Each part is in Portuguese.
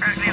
Currently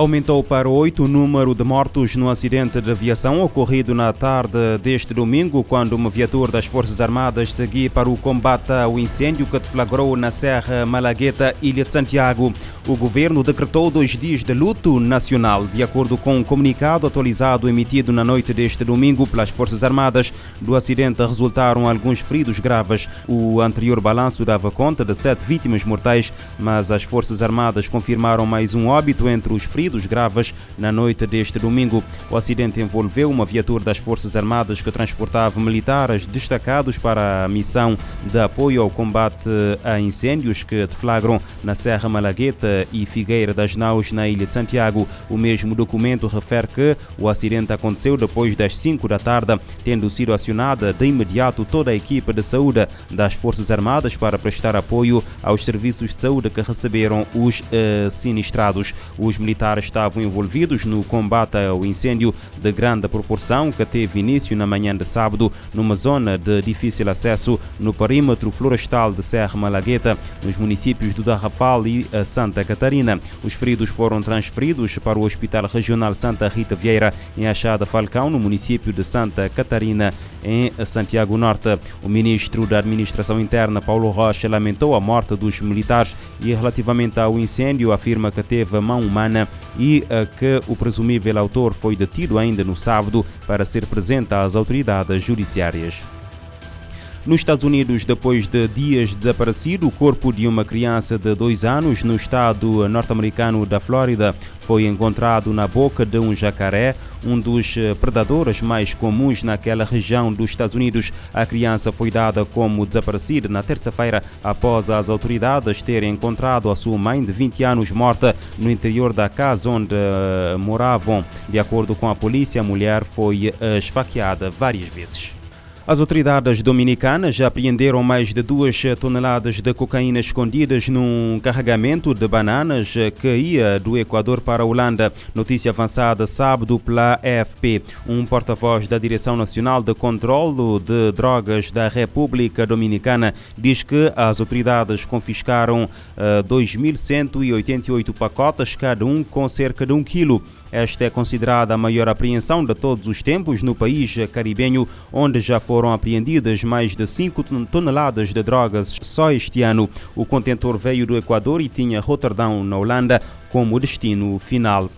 Aumentou para oito o número de mortos no acidente de aviação ocorrido na tarde deste domingo, quando uma viatura das Forças Armadas seguia para o combate ao incêndio que deflagrou na Serra Malagueta, Ilha de Santiago. O governo decretou dois dias de luto nacional. De acordo com um comunicado atualizado emitido na noite deste domingo pelas Forças Armadas, do acidente resultaram alguns feridos graves. O anterior balanço dava conta de sete vítimas mortais, mas as Forças Armadas confirmaram mais um óbito entre os feridos feridos graves na noite deste domingo. O acidente envolveu uma viatura das Forças Armadas que transportava militares destacados para a missão de apoio ao combate a incêndios que deflagram na Serra Malagueta e Figueira das Naus, na Ilha de Santiago. O mesmo documento refere que o acidente aconteceu depois das 5 da tarde, tendo sido acionada de imediato toda a equipe de saúde das Forças Armadas para prestar apoio aos serviços de saúde que receberam os uh, sinistrados. Os militares estavam envolvidos no combate ao incêndio de grande proporção que teve início na manhã de sábado numa zona de difícil acesso no perímetro florestal de Serra Malagueta, nos municípios do Darrafal e Santa Catarina. Os feridos foram transferidos para o Hospital Regional Santa Rita Vieira, em Achada Falcão, no município de Santa Catarina, em Santiago Norte. O ministro da Administração Interna, Paulo Rocha, lamentou a morte dos militares e, relativamente ao incêndio, afirma que teve mão humana e uh, que o presumível autor foi detido ainda no sábado para ser presente às autoridades judiciárias. Nos Estados Unidos, depois de dias desaparecido, o corpo de uma criança de dois anos no estado norte-americano da Flórida foi encontrado na boca de um jacaré, um dos predadores mais comuns naquela região dos Estados Unidos. A criança foi dada como desaparecida na terça-feira após as autoridades terem encontrado a sua mãe de 20 anos morta no interior da casa onde moravam. De acordo com a polícia, a mulher foi esfaqueada várias vezes. As autoridades dominicanas já apreenderam mais de duas toneladas de cocaína escondidas num carregamento de bananas que ia do Equador para a Holanda. Notícia avançada sábado pela AFP. Um porta-voz da Direção Nacional de Controlo de Drogas da República Dominicana diz que as autoridades confiscaram uh, 2.188 pacotes, cada um com cerca de um quilo. Esta é considerada a maior apreensão de todos os tempos no país caribenho, onde já foram apreendidas mais de 5 toneladas de drogas só este ano. O contentor veio do Equador e tinha Roterdão, na Holanda, como destino final.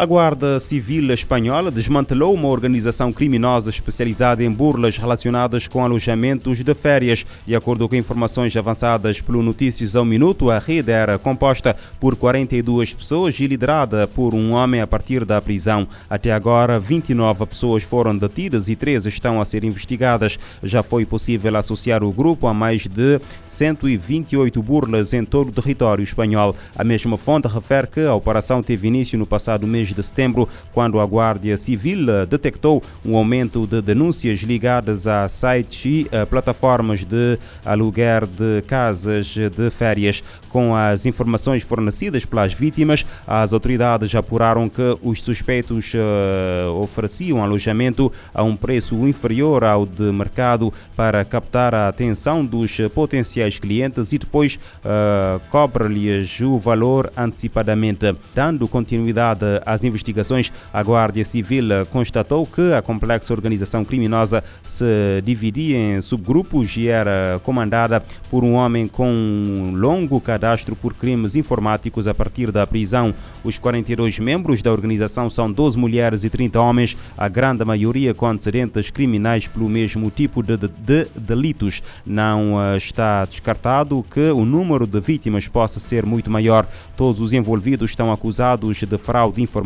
A Guarda Civil Espanhola desmantelou uma organização criminosa especializada em burlas relacionadas com alojamentos de férias. De acordo com informações avançadas pelo Notícias ao Minuto, a rede era composta por 42 pessoas e liderada por um homem a partir da prisão. Até agora, 29 pessoas foram detidas e 13 estão a ser investigadas. Já foi possível associar o grupo a mais de 128 burlas em todo o território espanhol. A mesma fonte refere que a operação teve início no passado mês de setembro, quando a Guardia Civil detectou um aumento de denúncias ligadas a sites e a plataformas de aluguer de casas de férias. Com as informações fornecidas pelas vítimas, as autoridades apuraram que os suspeitos uh, ofereciam alojamento a um preço inferior ao de mercado para captar a atenção dos potenciais clientes e depois uh, cobre-lhes o valor antecipadamente. Dando continuidade às investigações, a Guardia Civil constatou que a complexa organização criminosa se dividia em subgrupos e era comandada por um homem com um longo cadastro por crimes informáticos a partir da prisão. Os 42 membros da organização são 12 mulheres e 30 homens, a grande maioria com antecedentes criminais pelo mesmo tipo de, de, de delitos. Não uh, está descartado que o número de vítimas possa ser muito maior. Todos os envolvidos estão acusados de fraude informática,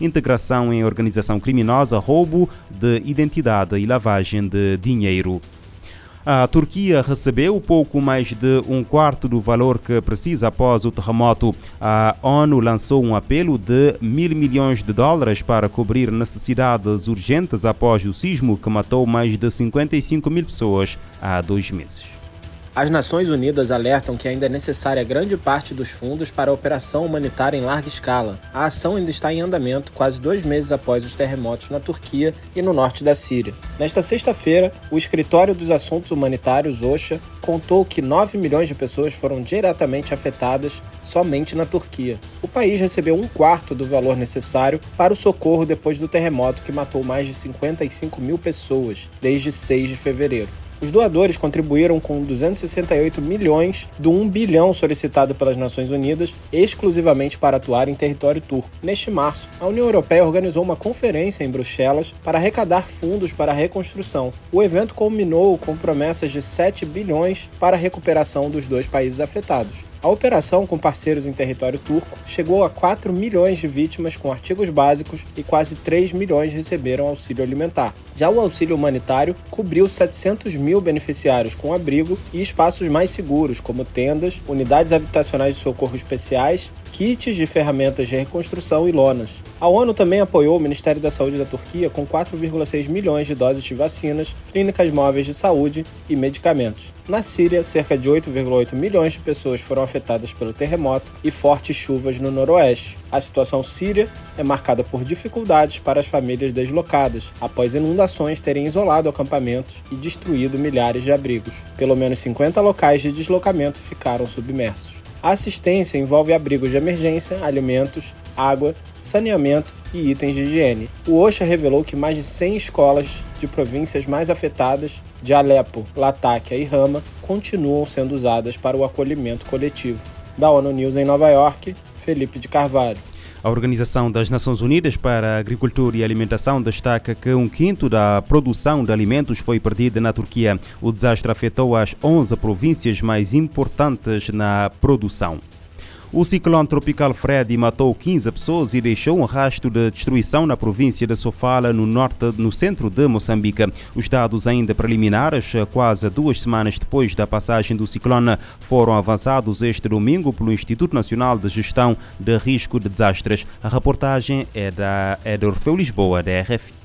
integração em organização criminosa, roubo de identidade e lavagem de dinheiro. A Turquia recebeu pouco mais de um quarto do valor que precisa após o terremoto. A ONU lançou um apelo de mil milhões de dólares para cobrir necessidades urgentes após o sismo que matou mais de 55 mil pessoas há dois meses. As Nações Unidas alertam que ainda é necessária grande parte dos fundos para a operação humanitária em larga escala. A ação ainda está em andamento quase dois meses após os terremotos na Turquia e no norte da Síria. Nesta sexta-feira, o Escritório dos Assuntos Humanitários, OSHA, contou que 9 milhões de pessoas foram diretamente afetadas somente na Turquia. O país recebeu um quarto do valor necessário para o socorro depois do terremoto que matou mais de 55 mil pessoas desde 6 de fevereiro. Os doadores contribuíram com 268 milhões do 1 bilhão solicitado pelas Nações Unidas exclusivamente para atuar em território turco. Neste março, a União Europeia organizou uma conferência em Bruxelas para arrecadar fundos para a reconstrução. O evento culminou com promessas de 7 bilhões para a recuperação dos dois países afetados. A operação, com parceiros em território turco, chegou a 4 milhões de vítimas com artigos básicos e quase 3 milhões receberam auxílio alimentar. Já o auxílio humanitário cobriu 700 mil beneficiários com abrigo e espaços mais seguros, como tendas, unidades habitacionais de socorro especiais kits de ferramentas de reconstrução e lonas. A ONU também apoiou o Ministério da Saúde da Turquia com 4,6 milhões de doses de vacinas, clínicas móveis de saúde e medicamentos. Na Síria, cerca de 8,8 milhões de pessoas foram afetadas pelo terremoto e fortes chuvas no noroeste. A situação síria é marcada por dificuldades para as famílias deslocadas, após inundações terem isolado acampamentos e destruído milhares de abrigos. Pelo menos 50 locais de deslocamento ficaram submersos. A assistência envolve abrigos de emergência, alimentos, água, saneamento e itens de higiene. O OSHA revelou que mais de 100 escolas de províncias mais afetadas, de Alepo, Latáquia e Rama, continuam sendo usadas para o acolhimento coletivo. Da ONU News em Nova York, Felipe de Carvalho. A Organização das Nações Unidas para a Agricultura e Alimentação destaca que um quinto da produção de alimentos foi perdida na Turquia. O desastre afetou as 11 províncias mais importantes na produção. O ciclone tropical Freddy matou 15 pessoas e deixou um rastro de destruição na província de Sofala, no norte, no centro de Moçambique. Os dados ainda preliminares, quase duas semanas depois da passagem do ciclone, foram avançados este domingo pelo Instituto Nacional de Gestão de Risco de Desastres. A reportagem é da é de Orfeu Lisboa, da RFI.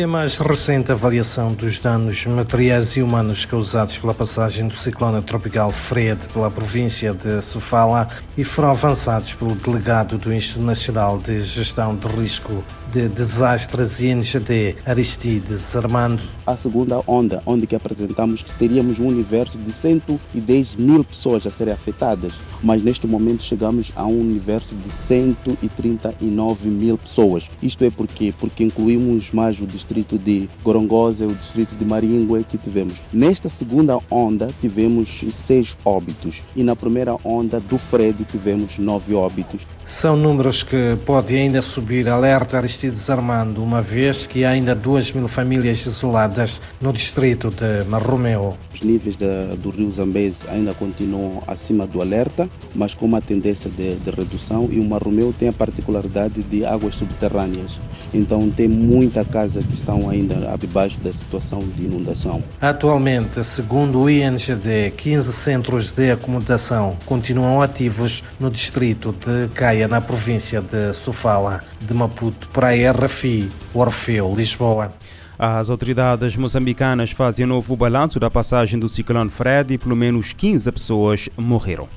E a mais recente avaliação dos danos materiais e humanos causados pela passagem do ciclone tropical Fred pela província de Sofala e foram avançados pelo delegado do Instituto Nacional de Gestão de Risco de Desastres INGD, Aristides Armando. A segunda onda, onde que apresentamos que teríamos um universo de 110 mil pessoas a serem afetadas, mas neste momento chegamos a um universo de 139 mil pessoas. Isto é porque Porque incluímos mais o distrito de Gorongosa e o distrito de Maringue que tivemos. Nesta segunda onda tivemos seis óbitos e na primeira onda do Fred tivemos nove óbitos. São números que podem ainda subir, alerta Aristides Armando, uma vez que há ainda 2 mil famílias isoladas no distrito de Marromeu. Os níveis de, do rio Zambeze ainda continuam acima do alerta, mas com uma tendência de, de redução e o Marromeu tem a particularidade de águas subterrâneas. Então tem muita casa estão ainda abaixo da situação de inundação. Atualmente, segundo o INGD, 15 centros de acomodação continuam ativos no distrito de Caia, na província de Sofala, de Maputo, para a RFI, Orfeu, Lisboa. As autoridades moçambicanas fazem novo balanço da passagem do ciclone Fred e pelo menos 15 pessoas morreram.